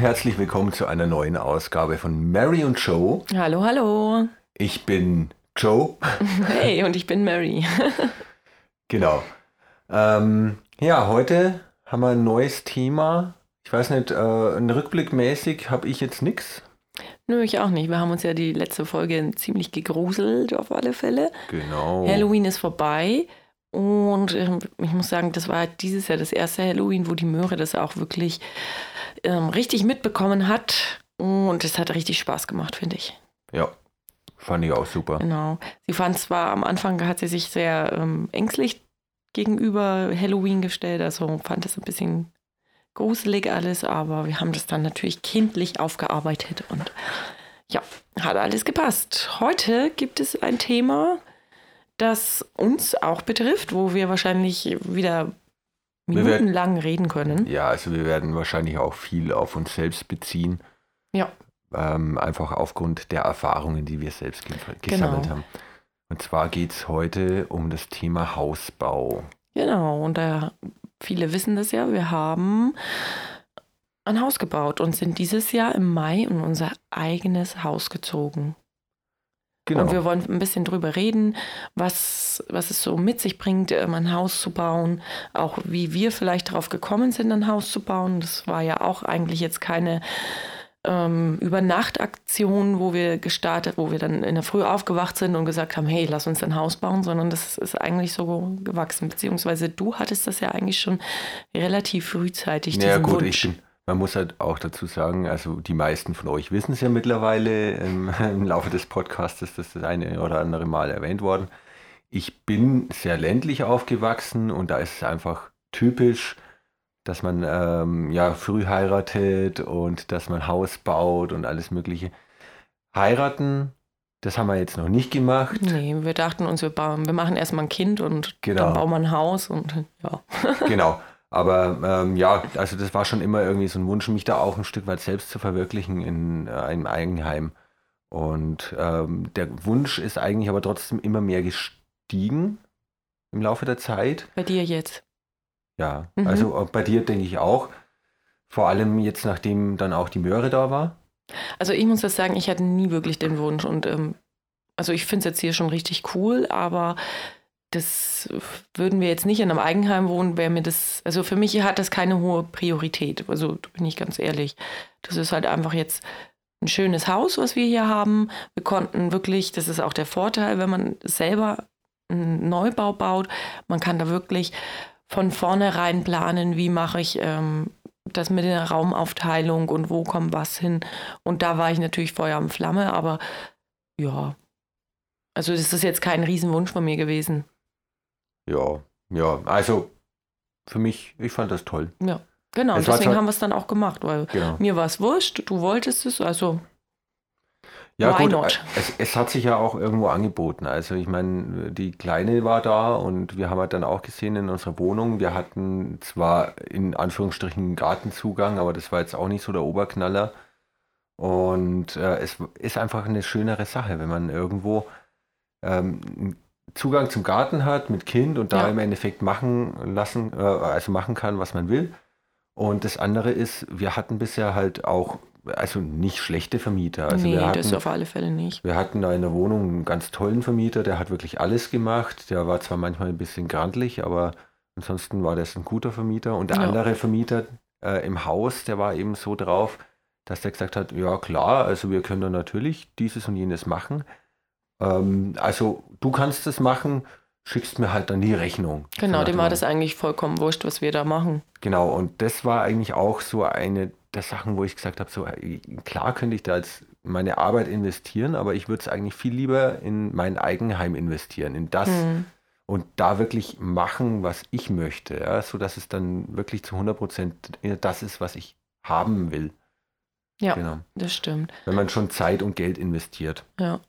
Herzlich willkommen zu einer neuen Ausgabe von Mary und Joe. Hallo, hallo. Ich bin Joe. Hey, und ich bin Mary. genau. Ähm, ja, heute haben wir ein neues Thema. Ich weiß nicht, äh, Rückblickmäßig habe ich jetzt nichts. Nö, ich auch nicht. Wir haben uns ja die letzte Folge ziemlich gegruselt, auf alle Fälle. Genau. Halloween ist vorbei. Und ähm, ich muss sagen, das war dieses Jahr das erste Halloween, wo die Möhre das auch wirklich ähm, richtig mitbekommen hat. Und es hat richtig Spaß gemacht, finde ich. Ja, fand ich auch super. Genau. Sie fand zwar am Anfang, hat sie sich sehr ähm, ängstlich gegenüber Halloween gestellt, also fand es ein bisschen gruselig alles, aber wir haben das dann natürlich kindlich aufgearbeitet und ja, hat alles gepasst. Heute gibt es ein Thema, das uns auch betrifft, wo wir wahrscheinlich wieder minutenlang reden können. Ja, also wir werden wahrscheinlich auch viel auf uns selbst beziehen. Ja. Ähm, einfach aufgrund der Erfahrungen, die wir selbst gesammelt genau. haben. Und zwar geht es heute um das Thema Hausbau. Genau, und da viele wissen das ja, wir haben ein Haus gebaut und sind dieses Jahr im Mai in unser eigenes Haus gezogen. Genau. Und wir wollen ein bisschen drüber reden, was, was es so mit sich bringt, ähm, ein Haus zu bauen, auch wie wir vielleicht darauf gekommen sind, ein Haus zu bauen. Das war ja auch eigentlich jetzt keine ähm, Übernachtaktion, wo wir gestartet, wo wir dann in der Früh aufgewacht sind und gesagt haben, hey, lass uns ein Haus bauen, sondern das ist eigentlich so gewachsen. Beziehungsweise du hattest das ja eigentlich schon relativ frühzeitig. Ja, gut, Wunsch. ich bin man muss halt auch dazu sagen, also die meisten von euch wissen es ja mittlerweile im, im Laufe des Podcasts, ist das eine oder andere Mal erwähnt worden. Ich bin sehr ländlich aufgewachsen und da ist es einfach typisch, dass man ähm, ja früh heiratet und dass man Haus baut und alles Mögliche. Heiraten, das haben wir jetzt noch nicht gemacht. Nee, wir dachten uns, wir, bauen, wir machen erstmal ein Kind und genau. dann bauen wir ein Haus und ja. genau. Aber ähm, ja, also das war schon immer irgendwie so ein Wunsch, mich da auch ein Stück weit selbst zu verwirklichen in äh, einem Eigenheim. Und ähm, der Wunsch ist eigentlich aber trotzdem immer mehr gestiegen im Laufe der Zeit. Bei dir jetzt? Ja, mhm. also bei dir denke ich auch. Vor allem jetzt, nachdem dann auch die Möhre da war. Also ich muss das sagen, ich hatte nie wirklich den Wunsch und ähm, also ich finde es jetzt hier schon richtig cool, aber das würden wir jetzt nicht in einem Eigenheim wohnen, wäre mir das, also für mich hat das keine hohe Priorität. Also bin ich ganz ehrlich. Das ist halt einfach jetzt ein schönes Haus, was wir hier haben. Wir konnten wirklich, das ist auch der Vorteil, wenn man selber einen Neubau baut, man kann da wirklich von vornherein planen, wie mache ich ähm, das mit der Raumaufteilung und wo kommt was hin. Und da war ich natürlich Feuer am Flamme, aber ja, also das ist jetzt kein Riesenwunsch von mir gewesen. Ja, ja, also für mich, ich fand das toll. Ja, genau. Es deswegen haben wir es dann auch gemacht, weil genau. mir war es wurscht, du wolltest es, also ja, Why gut, not? Es, es, hat sich ja auch irgendwo angeboten. Also ich meine, die Kleine war da und wir haben halt dann auch gesehen in unserer Wohnung, wir hatten zwar in Anführungsstrichen Gartenzugang, aber das war jetzt auch nicht so der Oberknaller. Und äh, es ist einfach eine schönere Sache, wenn man irgendwo ähm, Zugang zum Garten hat mit Kind und da ja. im Endeffekt machen lassen, äh, also machen kann, was man will. Und das andere ist, wir hatten bisher halt auch, also nicht schlechte Vermieter. Also nee, wir hatten, das auf alle Fälle nicht. Wir hatten da in der Wohnung einen ganz tollen Vermieter, der hat wirklich alles gemacht. Der war zwar manchmal ein bisschen grantlich, aber ansonsten war das ein guter Vermieter. Und der ja. andere Vermieter äh, im Haus, der war eben so drauf, dass der gesagt hat, ja klar, also wir können da natürlich dieses und jenes machen. Ähm, also du kannst es machen, schickst mir halt dann die Rechnung. Genau, dem war das eigentlich vollkommen wurscht, was wir da machen. Genau, und das war eigentlich auch so eine der Sachen, wo ich gesagt habe, so klar könnte ich da jetzt meine Arbeit investieren, aber ich würde es eigentlich viel lieber in mein Eigenheim investieren, in das hm. und da wirklich machen, was ich möchte, ja, so es dann wirklich zu 100 Prozent das ist, was ich haben will. Ja, genau. das stimmt. Wenn man schon Zeit und Geld investiert. Ja.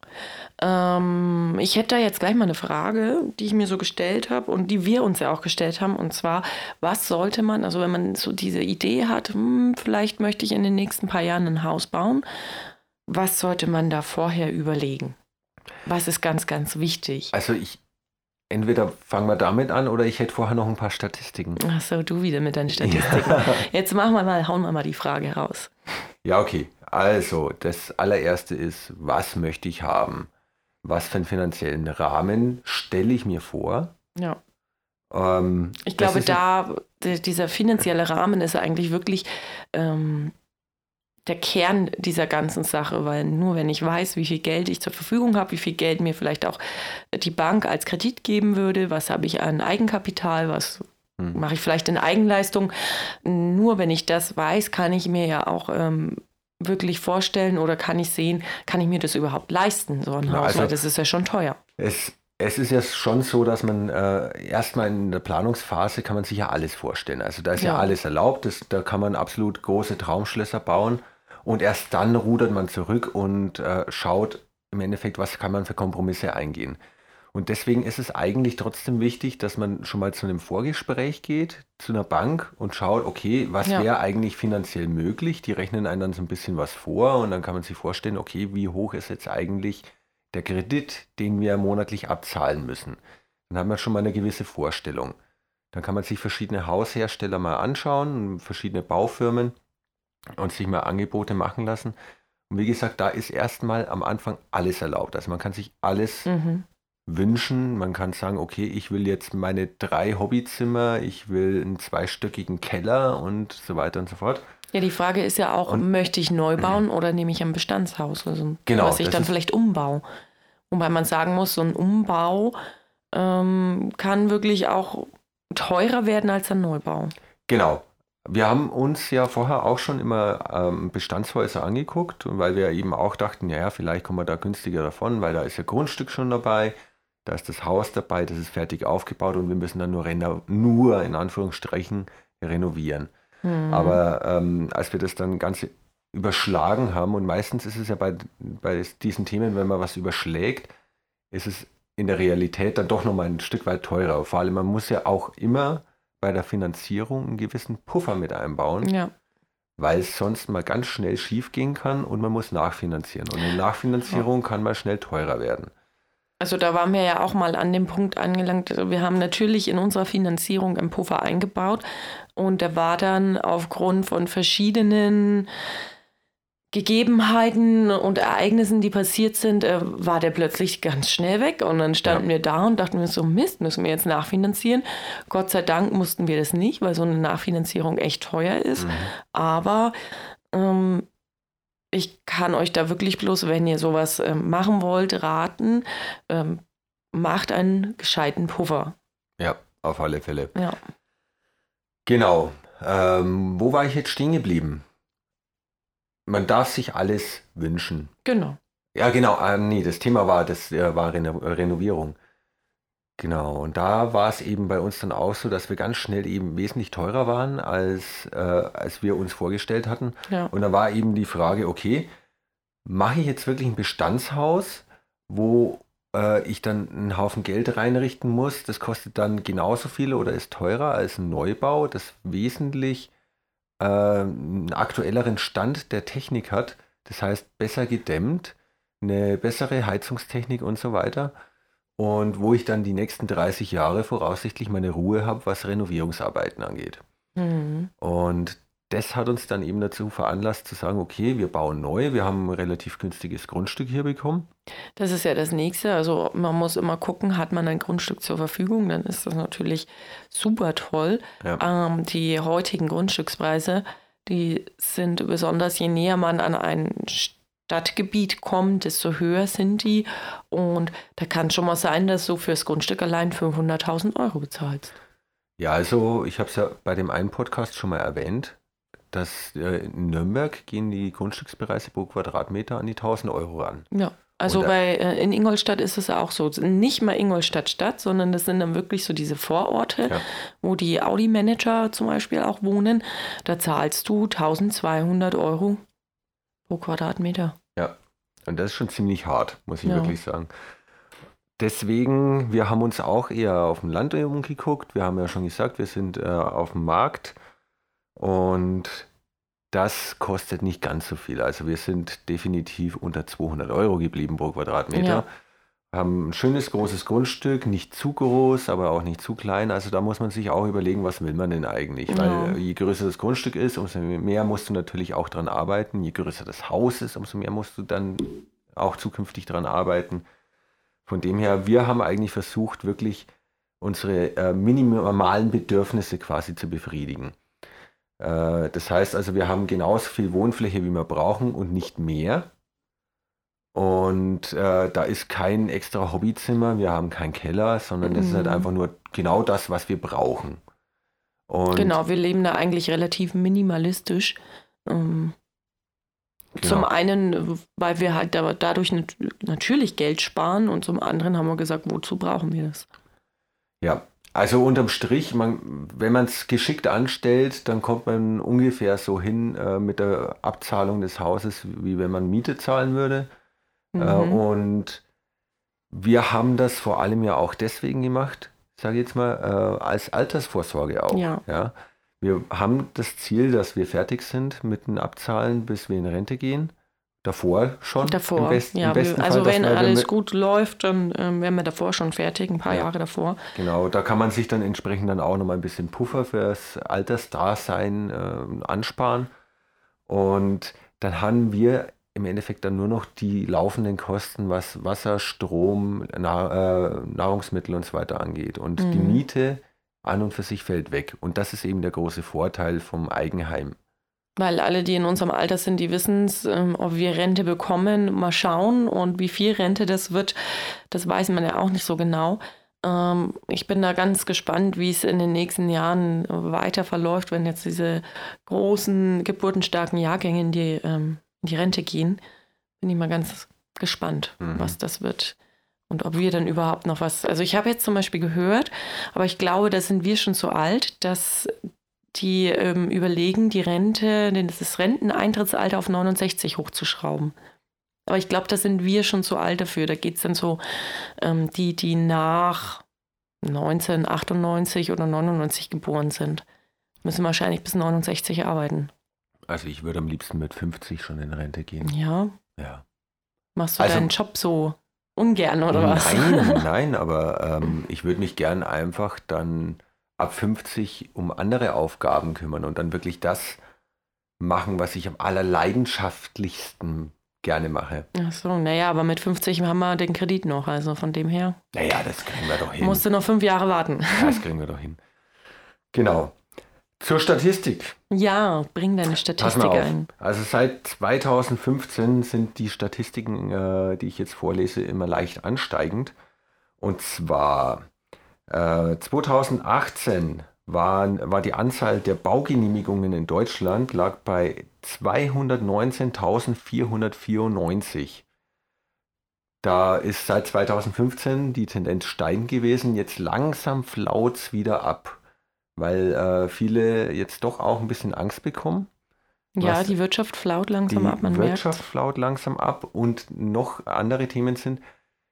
Ähm, ich hätte da jetzt gleich mal eine Frage, die ich mir so gestellt habe und die wir uns ja auch gestellt haben. Und zwar, was sollte man, also wenn man so diese Idee hat, hm, vielleicht möchte ich in den nächsten paar Jahren ein Haus bauen, was sollte man da vorher überlegen? Was ist ganz, ganz wichtig? Also ich, entweder fangen wir damit an oder ich hätte vorher noch ein paar Statistiken. Ach so, du wieder mit deinen Statistiken. Ja. Jetzt machen wir mal, hauen wir mal die Frage raus. Ja, okay. Also, das allererste ist, was möchte ich haben? Was für einen finanziellen Rahmen stelle ich mir vor? Ja. Ähm, ich glaube, da, dieser finanzielle Rahmen ist eigentlich wirklich ähm, der Kern dieser ganzen Sache, weil nur wenn ich weiß, wie viel Geld ich zur Verfügung habe, wie viel Geld mir vielleicht auch die Bank als Kredit geben würde, was habe ich an Eigenkapital, was hm. mache ich vielleicht in Eigenleistung, nur wenn ich das weiß, kann ich mir ja auch ähm, wirklich vorstellen oder kann ich sehen, kann ich mir das überhaupt leisten, so ein ja, Haus, also, weil das ist ja schon teuer. Es, es ist ja schon so, dass man äh, erstmal in der Planungsphase kann man sich ja alles vorstellen. Also da ist ja, ja alles erlaubt, das, da kann man absolut große Traumschlösser bauen und erst dann rudert man zurück und äh, schaut im Endeffekt, was kann man für Kompromisse eingehen. Und deswegen ist es eigentlich trotzdem wichtig, dass man schon mal zu einem Vorgespräch geht, zu einer Bank und schaut, okay, was ja. wäre eigentlich finanziell möglich? Die rechnen einem dann so ein bisschen was vor und dann kann man sich vorstellen, okay, wie hoch ist jetzt eigentlich der Kredit, den wir monatlich abzahlen müssen? Dann hat man schon mal eine gewisse Vorstellung. Dann kann man sich verschiedene Haushersteller mal anschauen, verschiedene Baufirmen und sich mal Angebote machen lassen. Und wie gesagt, da ist erstmal am Anfang alles erlaubt. Also man kann sich alles mhm. wünschen. Man kann sagen, okay, ich will jetzt meine drei Hobbyzimmer, ich will einen zweistöckigen Keller und so weiter und so fort. Ja, die Frage ist ja auch, und, möchte ich neu bauen oder nehme ich ein Bestandshaus, also, genau, was ich dann vielleicht umbaue? Wobei man sagen muss, so ein Umbau ähm, kann wirklich auch teurer werden als ein Neubau. Genau. Wir haben uns ja vorher auch schon immer ähm, Bestandshäuser angeguckt, weil wir eben auch dachten, ja, vielleicht kommen wir da günstiger davon, weil da ist ja Grundstück schon dabei, da ist das Haus dabei, das ist fertig aufgebaut und wir müssen dann nur, nur in Anführungsstrichen renovieren. Mhm. Aber ähm, als wir das dann ganz überschlagen haben, und meistens ist es ja bei, bei diesen Themen, wenn man was überschlägt, ist es in der Realität dann doch nochmal ein Stück weit teurer. Vor allem, man muss ja auch immer bei der Finanzierung einen gewissen Puffer mit einbauen. Ja. Weil es sonst mal ganz schnell schief gehen kann und man muss nachfinanzieren. Und eine Nachfinanzierung ja. kann mal schnell teurer werden. Also da waren wir ja auch mal an dem Punkt angelangt. Wir haben natürlich in unserer Finanzierung einen Puffer eingebaut und der war dann aufgrund von verschiedenen Gegebenheiten und Ereignissen, die passiert sind, äh, war der plötzlich ganz schnell weg. Und dann standen ja. wir da und dachten wir so, Mist, müssen wir jetzt nachfinanzieren. Gott sei Dank mussten wir das nicht, weil so eine Nachfinanzierung echt teuer ist. Mhm. Aber ähm, ich kann euch da wirklich bloß, wenn ihr sowas äh, machen wollt, raten, ähm, macht einen gescheiten Puffer. Ja, auf alle Fälle. Ja. Genau. Ähm, wo war ich jetzt stehen geblieben? Man darf sich alles wünschen. Genau. Ja, genau. Äh, nee, das Thema war, das äh, war Reno Renovierung. Genau. Und da war es eben bei uns dann auch so, dass wir ganz schnell eben wesentlich teurer waren, als, äh, als wir uns vorgestellt hatten. Ja. Und da war eben die Frage, okay, mache ich jetzt wirklich ein Bestandshaus, wo äh, ich dann einen Haufen Geld reinrichten muss? Das kostet dann genauso viel oder ist teurer als ein Neubau, das wesentlich äh, einen aktuelleren Stand der Technik hat. Das heißt, besser gedämmt, eine bessere Heizungstechnik und so weiter. Und wo ich dann die nächsten 30 Jahre voraussichtlich meine Ruhe habe, was Renovierungsarbeiten angeht. Mhm. Und das hat uns dann eben dazu veranlasst zu sagen, okay, wir bauen neu, wir haben ein relativ günstiges Grundstück hier bekommen. Das ist ja das nächste. Also man muss immer gucken, hat man ein Grundstück zur Verfügung, dann ist das natürlich super toll. Ja. Ähm, die heutigen Grundstückspreise, die sind besonders, je näher man an ein Stadtgebiet kommt, desto höher sind die. Und da kann schon mal sein, dass du fürs Grundstück allein 500.000 Euro bezahlst. Ja, also ich habe es ja bei dem einen Podcast schon mal erwähnt dass äh, in Nürnberg gehen die Grundstückspreise pro Quadratmeter an die 1000 Euro ran. Ja. Also bei, äh, in Ingolstadt ist es auch so. Nicht mal Ingolstadt Stadt, sondern das sind dann wirklich so diese Vororte, ja. wo die Audi-Manager zum Beispiel auch wohnen. Da zahlst du 1200 Euro pro Quadratmeter. Ja, und das ist schon ziemlich hart, muss ich ja. wirklich sagen. Deswegen, wir haben uns auch eher auf dem Land umgeguckt. Wir haben ja schon gesagt, wir sind äh, auf dem Markt und das kostet nicht ganz so viel. Also wir sind definitiv unter 200 Euro geblieben pro Quadratmeter. Ja. haben ein schönes großes Grundstück, nicht zu groß, aber auch nicht zu klein. Also da muss man sich auch überlegen, was will man denn eigentlich? Ja. Weil je größer das Grundstück ist, umso mehr musst du natürlich auch dran arbeiten. Je größer das Haus ist, umso mehr musst du dann auch zukünftig dran arbeiten. Von dem her, wir haben eigentlich versucht, wirklich unsere äh, minimalen Bedürfnisse quasi zu befriedigen. Äh, das heißt also, wir haben genauso viel Wohnfläche, wie wir brauchen und nicht mehr. Und äh, da ist kein extra Hobbyzimmer, wir haben keinen Keller, sondern das mhm. ist halt mhm. einfach nur genau das, was wir brauchen. Und genau, wir leben da eigentlich relativ minimalistisch. Ähm, genau. Zum einen, weil wir halt dadurch natürlich Geld sparen und zum anderen haben wir gesagt, wozu brauchen wir das? Ja, also unterm Strich, man, wenn man es geschickt anstellt, dann kommt man ungefähr so hin äh, mit der Abzahlung des Hauses, wie wenn man Miete zahlen würde. Äh, mhm. Äh, und wir haben das vor allem ja auch deswegen gemacht, sage ich jetzt mal, äh, als Altersvorsorge auch. Ja. ja. Wir haben das Ziel, dass wir fertig sind mit dem Abzahlen, bis wir in Rente gehen. Davor schon. Davor, im besten, ja. Also Fall, wenn alles gut läuft, dann ähm, wären wir davor schon fertig, ein paar ja. Jahre davor. Genau, da kann man sich dann entsprechend dann auch nochmal ein bisschen Puffer fürs Altersdasein äh, ansparen. Und dann haben wir im Endeffekt dann nur noch die laufenden Kosten, was Wasser, Strom, Na äh, Nahrungsmittel und so weiter angeht. Und mhm. die Miete an und für sich fällt weg. Und das ist eben der große Vorteil vom Eigenheim. Weil alle, die in unserem Alter sind, die wissen es, ähm, ob wir Rente bekommen, mal schauen. Und wie viel Rente das wird, das weiß man ja auch nicht so genau. Ähm, ich bin da ganz gespannt, wie es in den nächsten Jahren weiter verläuft, wenn jetzt diese großen, geburtenstarken Jahrgänge in die, ähm, in die Rente gehen. Bin ich mal ganz gespannt, mhm. was das wird. Und ob wir dann überhaupt noch was. Also ich habe jetzt zum Beispiel gehört, aber ich glaube, da sind wir schon so alt, dass die ähm, überlegen, die Rente, das Renteneintrittsalter auf 69 hochzuschrauben. Aber ich glaube, da sind wir schon zu alt dafür. Da geht es dann so, ähm, die, die nach 1998 oder 99 geboren sind, müssen wahrscheinlich bis 69 arbeiten. Also ich würde am liebsten mit 50 schon in Rente gehen. Ja. Ja. Machst du also, deinen Job so ungern oder was? Nein, nein, aber ähm, ich würde mich gern einfach dann ab 50 um andere Aufgaben kümmern und dann wirklich das machen, was ich am allerleidenschaftlichsten gerne mache. Ach so, naja, aber mit 50 haben wir den Kredit noch, also von dem her. Naja, das kriegen wir doch hin. Musst du noch fünf Jahre warten. Das kriegen wir doch hin. Genau. Zur Statistik. Ja, bring deine Statistik ein. Also seit 2015 sind die Statistiken, äh, die ich jetzt vorlese, immer leicht ansteigend. Und zwar 2018 äh, war, war die Anzahl der Baugenehmigungen in Deutschland lag bei 219.494. Da ist seit 2015 die Tendenz steigend gewesen. Jetzt langsam flaut es wieder ab, weil äh, viele jetzt doch auch ein bisschen Angst bekommen. Ja, die Wirtschaft flaut langsam ab. Man die Wirtschaft merkt. flaut langsam ab und noch andere Themen sind,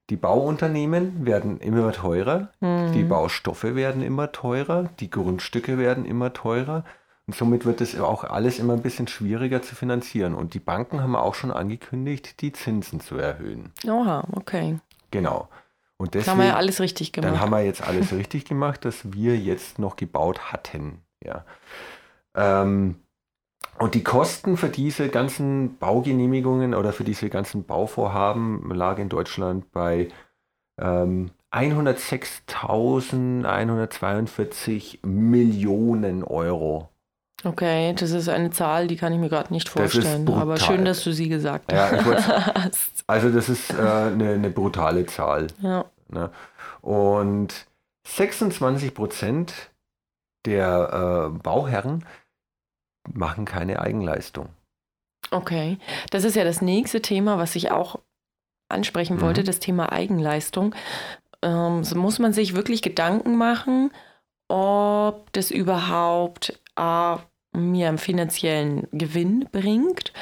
die Bauunternehmen werden immer teurer, mhm. die Baustoffe werden immer teurer, die Grundstücke werden immer teurer. Und somit wird es auch alles immer ein bisschen schwieriger zu finanzieren. Und die Banken haben auch schon angekündigt, die Zinsen zu erhöhen. Oha, okay. Genau. Und deswegen, haben wir ja alles richtig gemacht. Dann haben wir jetzt alles richtig gemacht, dass wir jetzt noch gebaut hatten. Ja. Ähm, und die Kosten für diese ganzen Baugenehmigungen oder für diese ganzen Bauvorhaben lagen in Deutschland bei ähm, 106.142 Millionen Euro. Okay, das ist eine Zahl, die kann ich mir gerade nicht vorstellen. Aber schön, dass du sie gesagt ja, hast. Also das ist äh, eine, eine, brutale Zahl. Ja. Ne? Und 26 Prozent der äh, Bauherren machen keine Eigenleistung. Okay, das ist ja das nächste Thema, was ich auch ansprechen mhm. wollte, das Thema Eigenleistung. Ähm, so muss man sich wirklich Gedanken machen, ob das überhaupt A, mir einen finanziellen Gewinn bringt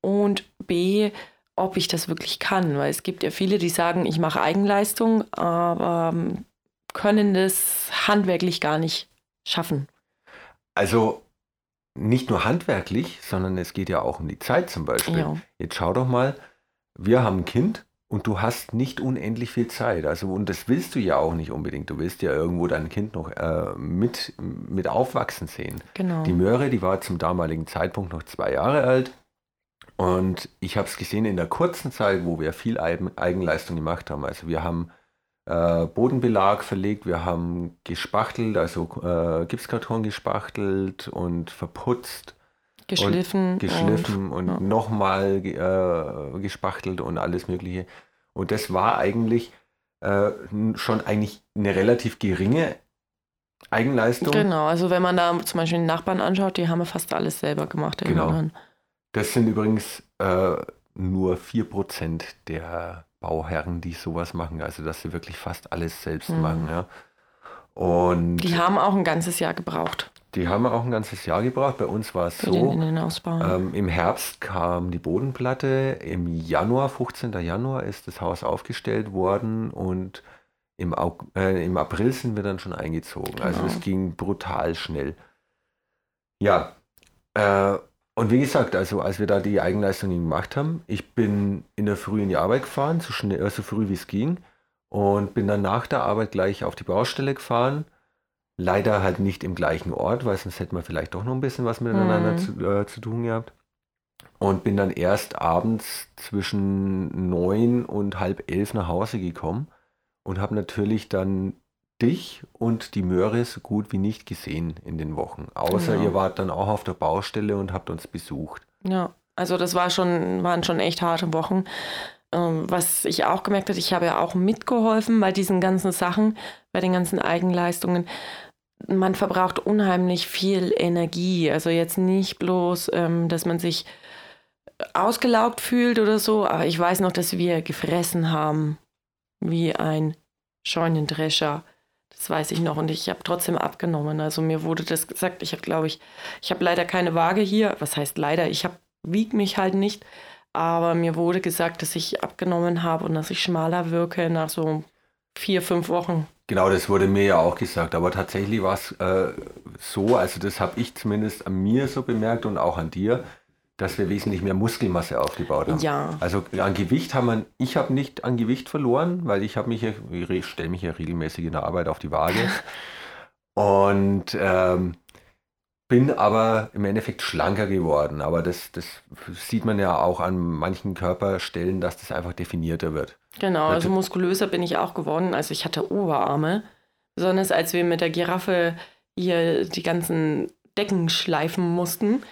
und B, ob ich das wirklich kann. Weil es gibt ja viele, die sagen, ich mache Eigenleistung, aber ähm, können das handwerklich gar nicht schaffen. Also nicht nur handwerklich, sondern es geht ja auch um die Zeit zum Beispiel. Ja. Jetzt schau doch mal, wir haben ein Kind und du hast nicht unendlich viel Zeit. Also, und das willst du ja auch nicht unbedingt. Du willst ja irgendwo dein Kind noch äh, mit, mit aufwachsen sehen. Genau. Die Möhre, die war zum damaligen Zeitpunkt noch zwei Jahre alt. Und ich habe es gesehen in der kurzen Zeit, wo wir viel Eigenleistung gemacht haben. Also wir haben äh, Bodenbelag verlegt, wir haben gespachtelt, also äh, Gipskarton gespachtelt und verputzt. Geschliffen. Und geschliffen und, und ja. nochmal äh, gespachtelt und alles Mögliche. Und das war eigentlich äh, schon eigentlich eine relativ geringe Eigenleistung. Genau, also wenn man da zum Beispiel den Nachbarn anschaut, die haben fast alles selber gemacht. Genau. Das sind übrigens äh, nur 4% der Bauherren, die sowas machen. Also dass sie wirklich fast alles selbst mhm. machen. Ja. Und die haben auch ein ganzes Jahr gebraucht. Die haben auch ein ganzes Jahr gebraucht. Bei uns war es so. Ähm, Im Herbst kam die Bodenplatte. Im Januar, 15. Januar, ist das Haus aufgestellt worden und im, äh, im April sind wir dann schon eingezogen. Also genau. Also es ging brutal schnell. Ja. Äh, und wie gesagt, also als wir da die Eigenleistungen gemacht haben, ich bin in der Früh in die Arbeit gefahren, so, schnell, so früh wie es ging, und bin dann nach der Arbeit gleich auf die Baustelle gefahren Leider halt nicht im gleichen Ort, weil sonst hätten wir vielleicht doch noch ein bisschen was miteinander mhm. zu, äh, zu tun gehabt. Und bin dann erst abends zwischen neun und halb elf nach Hause gekommen und habe natürlich dann dich und die Möhre so gut wie nicht gesehen in den Wochen. Außer genau. ihr wart dann auch auf der Baustelle und habt uns besucht. Ja, also das war schon, waren schon echt harte Wochen. Ähm, was ich auch gemerkt habe, ich habe ja auch mitgeholfen bei diesen ganzen Sachen, bei den ganzen Eigenleistungen man verbraucht unheimlich viel Energie. Also jetzt nicht bloß, ähm, dass man sich ausgelaugt fühlt oder so, aber ich weiß noch, dass wir gefressen haben wie ein Scheunendrescher. Das weiß ich noch und ich habe trotzdem abgenommen. Also mir wurde das gesagt. Ich habe, glaube ich, ich habe leider keine Waage hier. Was heißt leider? Ich habe wiege mich halt nicht. Aber mir wurde gesagt, dass ich abgenommen habe und dass ich schmaler wirke nach so vier, fünf Wochen. Genau, das wurde mir ja auch gesagt. Aber tatsächlich war es äh, so, also das habe ich zumindest an mir so bemerkt und auch an dir, dass wir wesentlich mehr Muskelmasse aufgebaut haben. Ja. Also an Gewicht haben wir, ich habe nicht an Gewicht verloren, weil ich habe mich, ich stelle mich ja regelmäßig in der Arbeit auf die Waage. und ähm, bin aber im Endeffekt schlanker geworden. Aber das, das sieht man ja auch an manchen Körperstellen, dass das einfach definierter wird. Genau, also muskulöser bin ich auch geworden. Also ich hatte Oberarme. Besonders als wir mit der Giraffe hier die ganzen Decken schleifen mussten.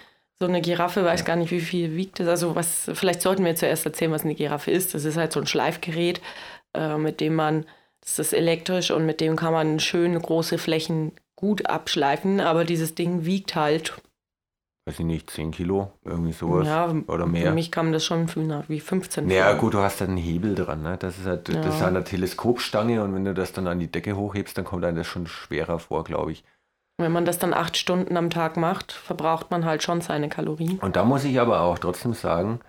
So eine Giraffe weiß gar nicht, wie viel wiegt das. Also was, vielleicht sollten wir zuerst erzählen, was eine Giraffe ist. Das ist halt so ein Schleifgerät, äh, mit dem man, das ist elektrisch und mit dem kann man schön große Flächen gut abschleifen. Aber dieses Ding wiegt halt weiß ich nicht, 10 Kilo, irgendwie sowas ja, oder mehr. Für mich kam das schon wie 15 Kilo. Ja, gut, du hast da einen Hebel dran, ne? Das ist halt, ja. das ist eine Teleskopstange und wenn du das dann an die Decke hochhebst, dann kommt einem das schon schwerer vor, glaube ich. Wenn man das dann acht Stunden am Tag macht, verbraucht man halt schon seine Kalorien. Und da muss ich aber auch trotzdem sagen,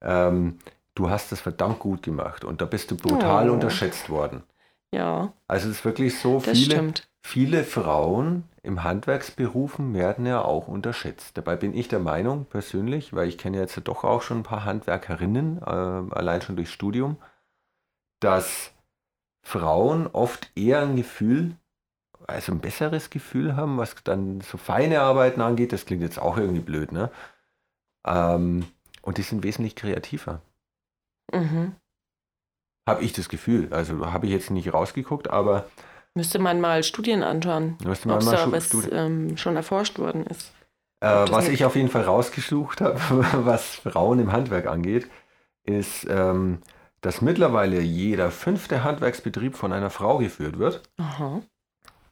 ähm, du hast das verdammt gut gemacht und da bist du brutal oh. unterschätzt worden. Ja. Also es ist wirklich so, das viele, stimmt. viele Frauen im Handwerksberufen werden ja auch unterschätzt. Dabei bin ich der Meinung persönlich, weil ich kenne jetzt doch auch schon ein paar Handwerkerinnen, äh, allein schon durchs Studium, dass Frauen oft eher ein Gefühl, also ein besseres Gefühl haben, was dann so feine Arbeiten angeht. Das klingt jetzt auch irgendwie blöd, ne? Ähm, und die sind wesentlich kreativer. Mhm. Habe ich das Gefühl. Also habe ich jetzt nicht rausgeguckt, aber Müsste man mal Studien anschauen, Müsste man ob mal da was ähm, schon erforscht worden ist. Äh, was ich auf jeden Fall rausgesucht habe, was Frauen im Handwerk angeht, ist, ähm, dass mittlerweile jeder fünfte Handwerksbetrieb von einer Frau geführt wird. Aha.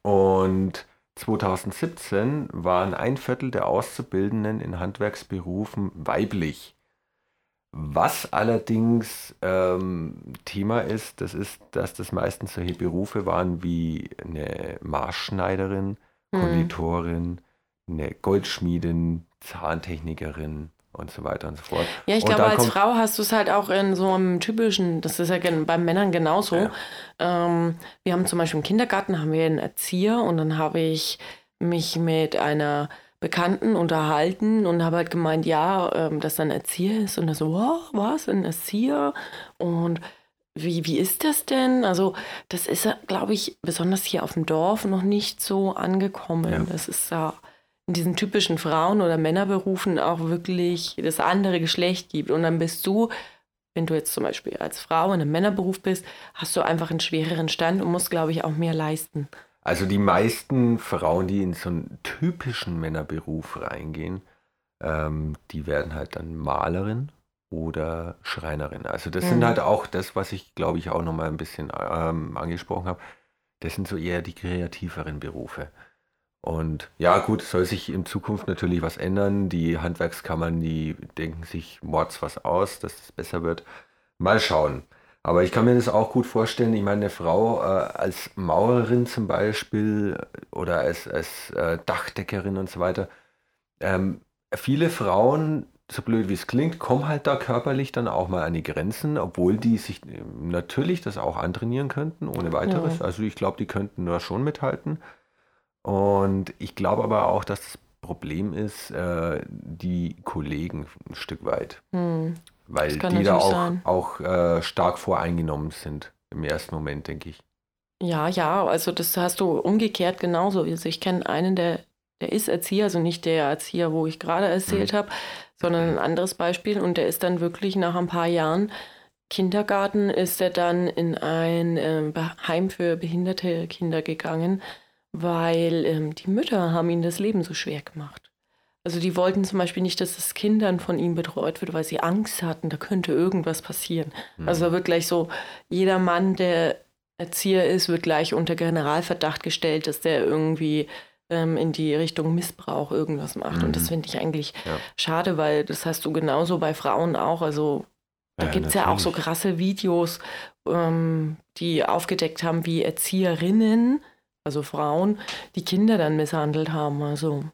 Und 2017 waren ein Viertel der Auszubildenden in Handwerksberufen weiblich. Was allerdings ähm, Thema ist, das ist, dass das meistens solche Berufe waren wie eine Maßschneiderin, mhm. Konditorin, eine Goldschmiedin, Zahntechnikerin und so weiter und so fort. Ja, ich glaube, als Frau hast du es halt auch in so einem typischen, das ist ja bei Männern genauso. Ja. Ähm, wir haben zum Beispiel im Kindergarten haben wir einen Erzieher und dann habe ich mich mit einer Bekannten unterhalten und habe halt gemeint, ja, ähm, dass er ein Erzieher ist. Und er so, wow, was, ein Erzieher? Und wie, wie ist das denn? Also, das ist, glaube ich, besonders hier auf dem Dorf noch nicht so angekommen. Ja. Das ist ja in diesen typischen Frauen- oder Männerberufen auch wirklich das andere Geschlecht gibt. Und dann bist du, wenn du jetzt zum Beispiel als Frau in einem Männerberuf bist, hast du einfach einen schwereren Stand und musst, glaube ich, auch mehr leisten. Also die meisten Frauen, die in so einen typischen Männerberuf reingehen, ähm, die werden halt dann Malerin oder Schreinerin. Also das mhm. sind halt auch das, was ich glaube ich auch nochmal ein bisschen ähm, angesprochen habe. Das sind so eher die kreativeren Berufe. Und ja, gut, soll sich in Zukunft natürlich was ändern. Die Handwerkskammern, die denken sich Mords was aus, dass es besser wird. Mal schauen. Aber ich kann mir das auch gut vorstellen. Ich meine, eine Frau äh, als Maurerin zum Beispiel oder als, als äh, Dachdeckerin und so weiter. Ähm, viele Frauen so blöd wie es klingt, kommen halt da körperlich dann auch mal an die Grenzen, obwohl die sich ähm, natürlich das auch antrainieren könnten, ohne weiteres. Ja. Also ich glaube, die könnten da schon mithalten. Und ich glaube aber auch, dass das Problem ist, äh, die Kollegen ein Stück weit. Hm. Weil die da auch, auch äh, stark voreingenommen sind im ersten Moment, denke ich. Ja, ja, also das hast du umgekehrt genauso. Also ich kenne einen, der, der ist Erzieher, also nicht der Erzieher, wo ich gerade erzählt mhm. habe, sondern ein anderes Beispiel. Und der ist dann wirklich nach ein paar Jahren Kindergarten, ist er dann in ein äh, Heim für behinderte Kinder gegangen, weil ähm, die Mütter haben ihm das Leben so schwer gemacht. Also die wollten zum Beispiel nicht, dass das Kind dann von ihm betreut wird, weil sie Angst hatten, da könnte irgendwas passieren. Mhm. Also da wird gleich so, jeder Mann, der Erzieher ist, wird gleich unter Generalverdacht gestellt, dass der irgendwie ähm, in die Richtung Missbrauch irgendwas macht. Mhm. Und das mhm. finde ich eigentlich ja. schade, weil das hast du genauso bei Frauen auch. Also da ja, gibt es ja auch so krasse Videos, ähm, die aufgedeckt haben, wie Erzieherinnen, also Frauen, die Kinder dann misshandelt haben. Also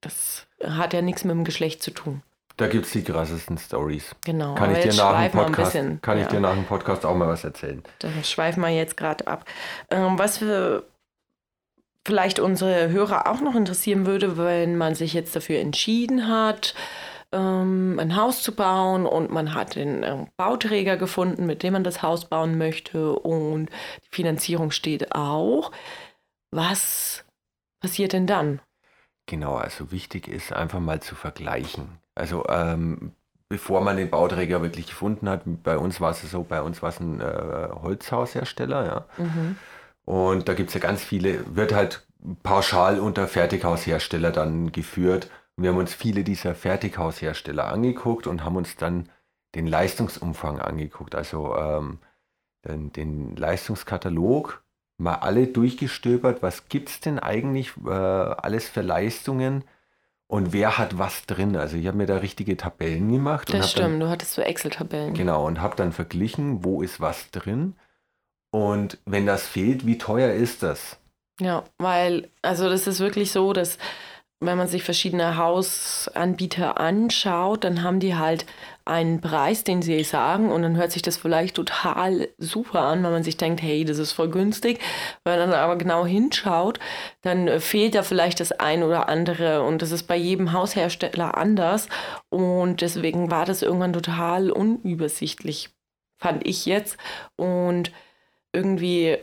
das hat ja nichts mit dem Geschlecht zu tun. Da gibt es die krassesten Stories. Genau. Kann, ich dir, nach dem Podcast, bisschen, kann ja. ich dir nach dem Podcast auch mal was erzählen? Da schweifen wir jetzt gerade ab. Ähm, was für vielleicht unsere Hörer auch noch interessieren würde, wenn man sich jetzt dafür entschieden hat, ähm, ein Haus zu bauen und man hat den äh, Bauträger gefunden, mit dem man das Haus bauen möchte und die Finanzierung steht auch. Was passiert denn dann? Genau, also wichtig ist einfach mal zu vergleichen. Also ähm, bevor man den Bauträger wirklich gefunden hat, bei uns war es so, bei uns war es ein äh, Holzhaushersteller, ja. Mhm. Und da gibt es ja ganz viele, wird halt pauschal unter Fertighaushersteller dann geführt. Und wir haben uns viele dieser Fertighaushersteller angeguckt und haben uns dann den Leistungsumfang angeguckt, also ähm, den, den, Leistungskatalog, mal alle durchgestöbert, was gibt es denn eigentlich äh, alles für Leistungen und wer hat was drin. Also ich habe mir da richtige Tabellen gemacht. Das stimmt, dann, du hattest so Excel-Tabellen. Genau, und habe dann verglichen, wo ist was drin und wenn das fehlt, wie teuer ist das? Ja, weil, also das ist wirklich so, dass wenn man sich verschiedene Hausanbieter anschaut, dann haben die halt einen Preis, den sie sagen. Und dann hört sich das vielleicht total super an, weil man sich denkt, hey, das ist voll günstig. Wenn man dann aber genau hinschaut, dann fehlt da vielleicht das ein oder andere. Und das ist bei jedem Haushersteller anders. Und deswegen war das irgendwann total unübersichtlich, fand ich jetzt. Und irgendwie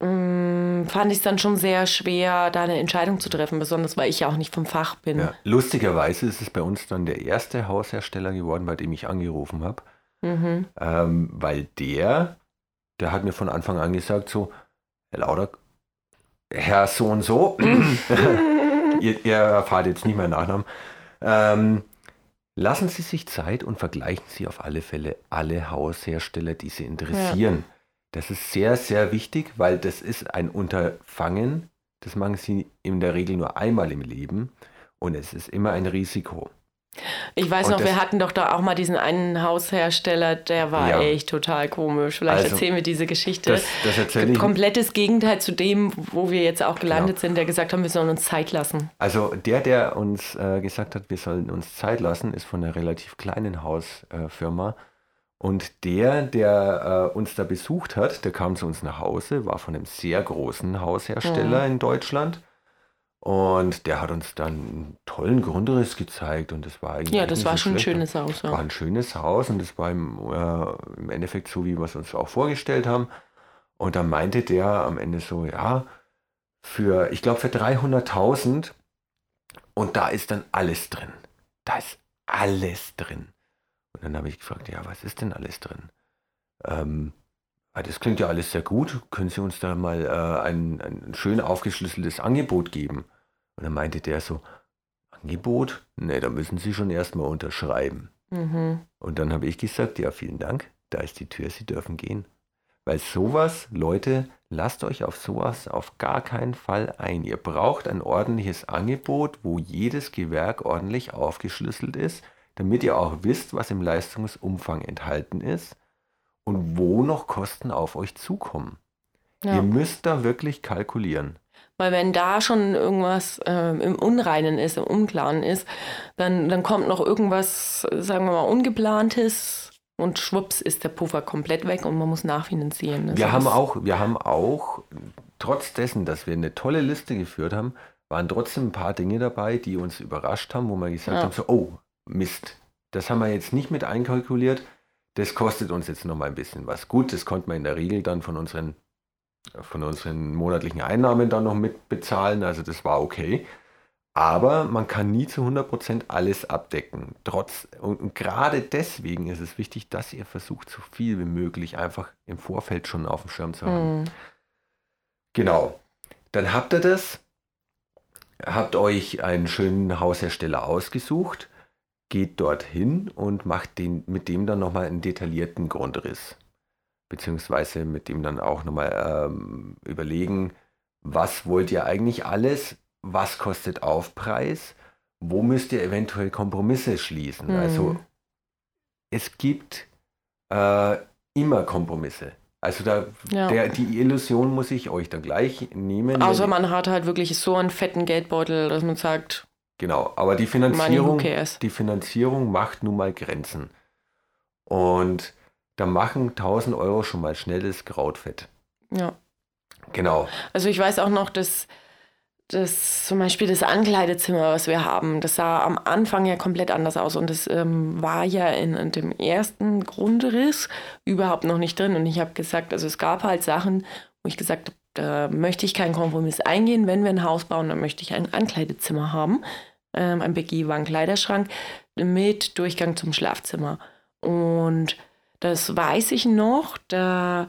mh, mm, fand ich es dann schon sehr schwer, da eine Entscheidung zu treffen, besonders weil ich ja auch nicht vom Fach bin. Ja, lustigerweise ist es bei uns dann der erste Haushersteller geworden, bei dem ich angerufen habe. Mhm. Ähm, weil der, der hat mir von Anfang an gesagt, so, Herr Lauder, Herr so und so, ihr, ihr, erfahrt jetzt nicht meinen Nachnamen, ähm, lassen Sie sich Zeit und vergleichen Sie auf alle Fälle alle Haushersteller, die Sie interessieren. Ja. Das ist sehr, sehr wichtig, weil das ist ein Unterfangen. Das machen sie in der Regel nur einmal im Leben und es ist immer ein Risiko. Ich weiß und noch, wir hatten doch da auch mal diesen einen Haushersteller, der war ja. echt total komisch. Vielleicht also, erzählen wir diese Geschichte. Das, das erzähle ich. Komplettes Gegenteil zu dem, wo wir jetzt auch gelandet genau. sind, der gesagt hat, wir sollen uns Zeit lassen. Also der, der uns äh, gesagt hat, wir sollen uns Zeit lassen, ist von einer relativ kleinen Hausfirma. Äh, und der, der äh, uns da besucht hat, der kam zu uns nach Hause, war von einem sehr großen Haushersteller mhm. in Deutschland. Und der hat uns dann einen tollen Grundriss gezeigt und das war eigentlich. Ja, das war schon ein schlecht. schönes Haus. Ja. War ein schönes Haus und es war im, äh, im Endeffekt so, wie wir es uns auch vorgestellt haben. Und dann meinte der am Ende so, ja, für, ich glaube, für 300.000 und da ist dann alles drin. Da ist alles drin. Und dann habe ich gefragt, ja, was ist denn alles drin? Ähm, ah, das klingt ja alles sehr gut. Können Sie uns da mal äh, ein, ein schön aufgeschlüsseltes Angebot geben? Und dann meinte der so, Angebot? Nee, da müssen Sie schon erstmal unterschreiben. Mhm. Und dann habe ich gesagt, ja, vielen Dank, da ist die Tür, Sie dürfen gehen. Weil sowas, Leute, lasst euch auf sowas auf gar keinen Fall ein. Ihr braucht ein ordentliches Angebot, wo jedes Gewerk ordentlich aufgeschlüsselt ist, damit ihr auch wisst, was im Leistungsumfang enthalten ist und wo noch Kosten auf euch zukommen. Ja. Ihr müsst da wirklich kalkulieren. Weil wenn da schon irgendwas ähm, im Unreinen ist, im Unklaren ist, dann, dann kommt noch irgendwas, sagen wir mal, Ungeplantes und schwupps ist der Puffer komplett weg und man muss nachfinanzieren. Also Wir haben das- auch, wir haben auch, trotz dessen, dass wir eine tolle Liste geführt haben, waren trotzdem ein paar Dinge dabei, die uns überrascht haben, wo wir gesagt Ja. haben, so, oh, Mist, das haben wir jetzt nicht mit einkalkuliert, das kostet uns jetzt noch mal ein bisschen was. Gut, das konnte man in der Regel dann von unseren, von unseren monatlichen Einnahmen dann noch mit bezahlen, also das war okay. Aber man kann nie zu 100% alles abdecken. Trotz, und, und gerade deswegen ist es wichtig, dass ihr versucht, so viel wie möglich einfach im Vorfeld schon auf dem Schirm zu haben. Mhm. Genau. Dann habt ihr das, habt euch einen schönen Haushersteller ausgesucht, geht dorthin und macht den, mit dem dann nochmal einen detaillierten Grundriss. Beziehungsweise mit dem dann auch nochmal ähm, überlegen, was wollt ihr eigentlich alles, was kostet Aufpreis, wo müsst ihr eventuell Kompromisse schließen. Mhm. Also es gibt äh, immer Kompromisse. Also da, Ja. der, die Illusion muss ich euch dann gleich nehmen. Außer man hat halt wirklich so einen fetten Geldbeutel, dass man sagt, Genau, aber die Finanzierung, die Finanzierung macht nun mal Grenzen. Und da machen 1000 Euro schon mal schnelles Krautfett. Ja. Genau. Also ich weiß auch noch, dass, dass zum Beispiel das Ankleidezimmer, was wir haben, das sah am Anfang ja komplett anders aus und das ähm, war ja in, in dem ersten Grundriss überhaupt noch nicht drin. Und ich habe gesagt, also es gab halt Sachen, wo ich gesagt habe, da möchte ich keinen Kompromiss eingehen. Wenn wir ein Haus bauen, dann möchte ich ein Ankleidezimmer haben, ähm, ein begehbaren Kleiderschrank mit Durchgang zum Schlafzimmer. Und das weiß ich noch, da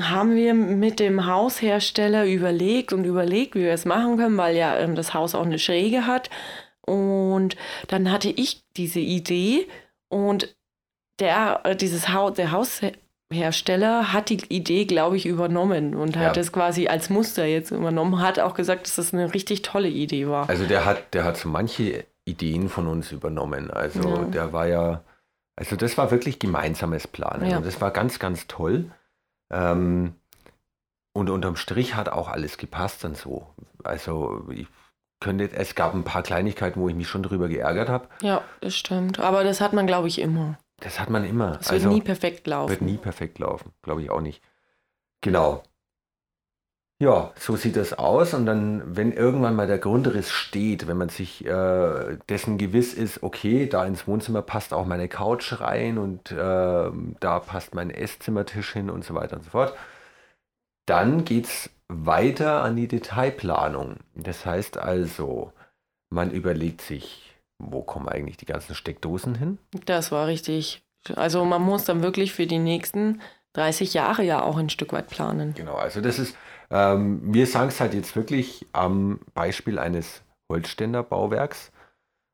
haben wir mit dem Haushersteller überlegt und überlegt, wie wir es machen können, weil ja ähm, das Haus auch eine Schräge hat. Und dann hatte ich diese Idee und der, äh, dieses Haus, der Haushersteller hat die Idee, glaube ich, übernommen und hat Ja. es quasi als Muster jetzt übernommen, hat auch gesagt, dass das eine richtig tolle Idee war. Also der hat, der hat so manche Ideen von uns übernommen. Also Ja. der war ja, also das war wirklich gemeinsames Planen. Ja. Und das war ganz, ganz toll. Ähm, und unterm Strich hat auch alles gepasst dann so. Also ich könnte, es gab ein paar Kleinigkeiten, wo ich mich schon drüber geärgert habe. Ja, das stimmt. Aber das hat man, glaube ich, immer. Das hat man immer. Es wird also, nie perfekt laufen. Wird nie perfekt laufen, glaube ich auch nicht. Genau. Ja, so sieht das aus. Und dann, wenn irgendwann mal der Grundriss steht, wenn man sich äh, dessen gewiss ist, okay, da ins Wohnzimmer passt auch meine Couch rein und äh, da passt mein Esszimmertisch hin und so weiter und so fort, dann geht es weiter an die Detailplanung. Das heißt also, man überlegt sich, wo kommen eigentlich die ganzen Steckdosen hin? Das war richtig. Also man muss dann wirklich für die nächsten 30 Jahre ja auch ein Stück weit planen. Genau, also das ist, ähm, wir sagen es halt jetzt wirklich am Beispiel eines Holzständerbauwerks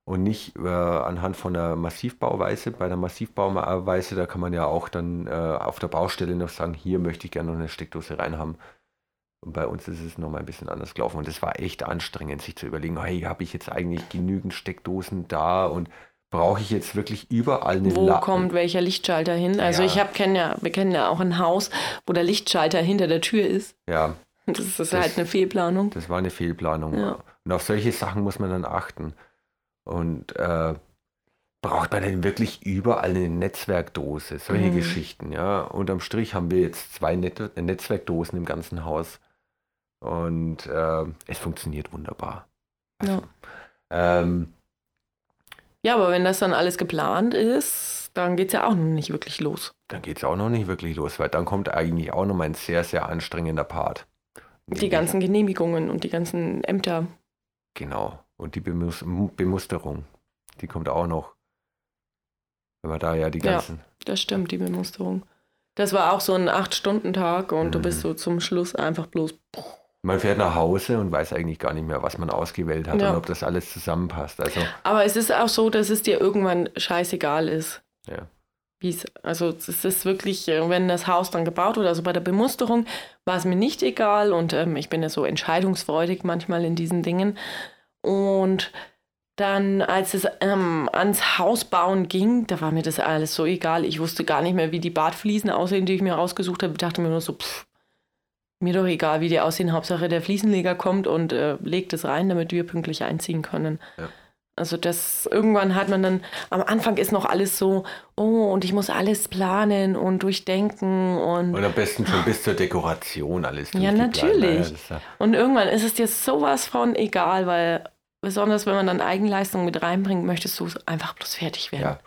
und nicht äh, anhand von einer Massivbauweise. Bei der Massivbauweise, da kann man ja auch dann äh, auf der Baustelle noch sagen, hier möchte ich gerne noch eine Steckdose reinhaben. Und bei uns ist es nochmal ein bisschen anders gelaufen. Und es war echt anstrengend, sich zu überlegen, hey, habe ich jetzt eigentlich genügend Steckdosen da und brauche ich jetzt wirklich überall eine Wo La- kommt welcher Lichtschalter hin? Also Ja. ich habe kenn ja, wir kennen ja auch ein Haus, wo der Lichtschalter hinter der Tür ist. Ja, Das ist Das- halt eine Fehlplanung. Das war eine Fehlplanung. Ja. Und auf solche Sachen muss man dann achten. Und äh, braucht man denn wirklich überall eine Netzwerkdose? Solche Mhm. Geschichten, ja. Unterm Strich haben wir jetzt zwei Net Netzwerkdosen im ganzen Haus. Und äh, es funktioniert wunderbar. Also, ja. Ähm, ja, aber wenn das dann alles geplant ist, dann geht es ja auch noch nicht wirklich los. Dann geht es auch noch nicht wirklich los, weil dann kommt eigentlich auch noch mal ein sehr, sehr anstrengender Part. Die ganzen Genehmigungen und die ganzen Ämter. Genau. Und die Bemus Bemusterung, die kommt auch noch. Wenn man da ja die ganzen. Ja, das stimmt, die Bemusterung. Das war auch so ein Acht-Stunden-Tag und mhm. du bist so zum Schluss einfach bloß. Man fährt nach Hause und weiß eigentlich gar nicht mehr, was man ausgewählt hat ja. und ob das alles zusammenpasst. Also, Aber es ist auch so, dass es dir irgendwann scheißegal ist. Ja. Wie's, also es ist wirklich, äh, wenn das Haus dann gebaut wurde, also bei der Bemusterung war es mir nicht egal und ähm, ich bin ja so entscheidungsfreudig manchmal in diesen Dingen. Und dann, als es ähm, ans Haus bauen ging, da war mir das alles so egal. Ich wusste gar nicht mehr, wie die Badfliesen aussehen, die ich mir rausgesucht habe. Ich dachte mir nur so, pff, mir doch egal, wie die aussehen. Hauptsache der Fliesenleger kommt und äh, legt es rein, damit wir pünktlich einziehen können. Ja. Also das irgendwann hat man dann, am Anfang ist noch alles so, oh, und ich muss alles planen und durchdenken und. Und am besten schon bis zur Dekoration alles. Ja, natürlich. Ja, und irgendwann ist es dir sowas von egal, weil besonders wenn man dann Eigenleistung mit reinbringt, möchtest du einfach bloß fertig werden. Ja.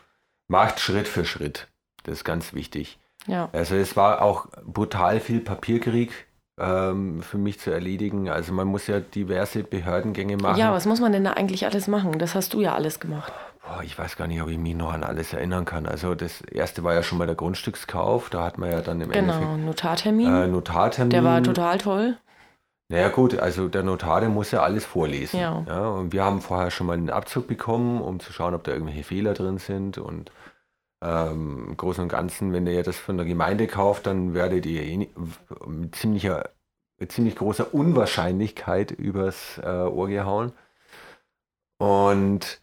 Macht Schritt für Schritt. Das ist ganz wichtig. Ja. Also es war auch brutal viel Papierkrieg ähm, für mich zu erledigen. Also man muss ja diverse Behördengänge machen. Ja, was muss man denn da eigentlich alles machen? Das hast du ja alles gemacht. Boah, ich weiß gar nicht, ob ich mich noch an alles erinnern kann. Also das erste war ja schon mal der Grundstückskauf. Da hat man ja dann im genau, Endeffekt... Genau, Notartermin. Äh, Notartermin. Der war total toll. Naja gut, also der Notar, der muss ja alles vorlesen. Ja. ja. Und wir haben vorher schon mal einen Abzug bekommen, um zu schauen, ob da irgendwelche Fehler drin sind. Und ähm, im Großen und Ganzen, wenn ihr das von der Gemeinde kauft, dann werdet ihr eh mit ziemlicher, mit ziemlich großer Unwahrscheinlichkeit übers äh, Ohr gehauen. Und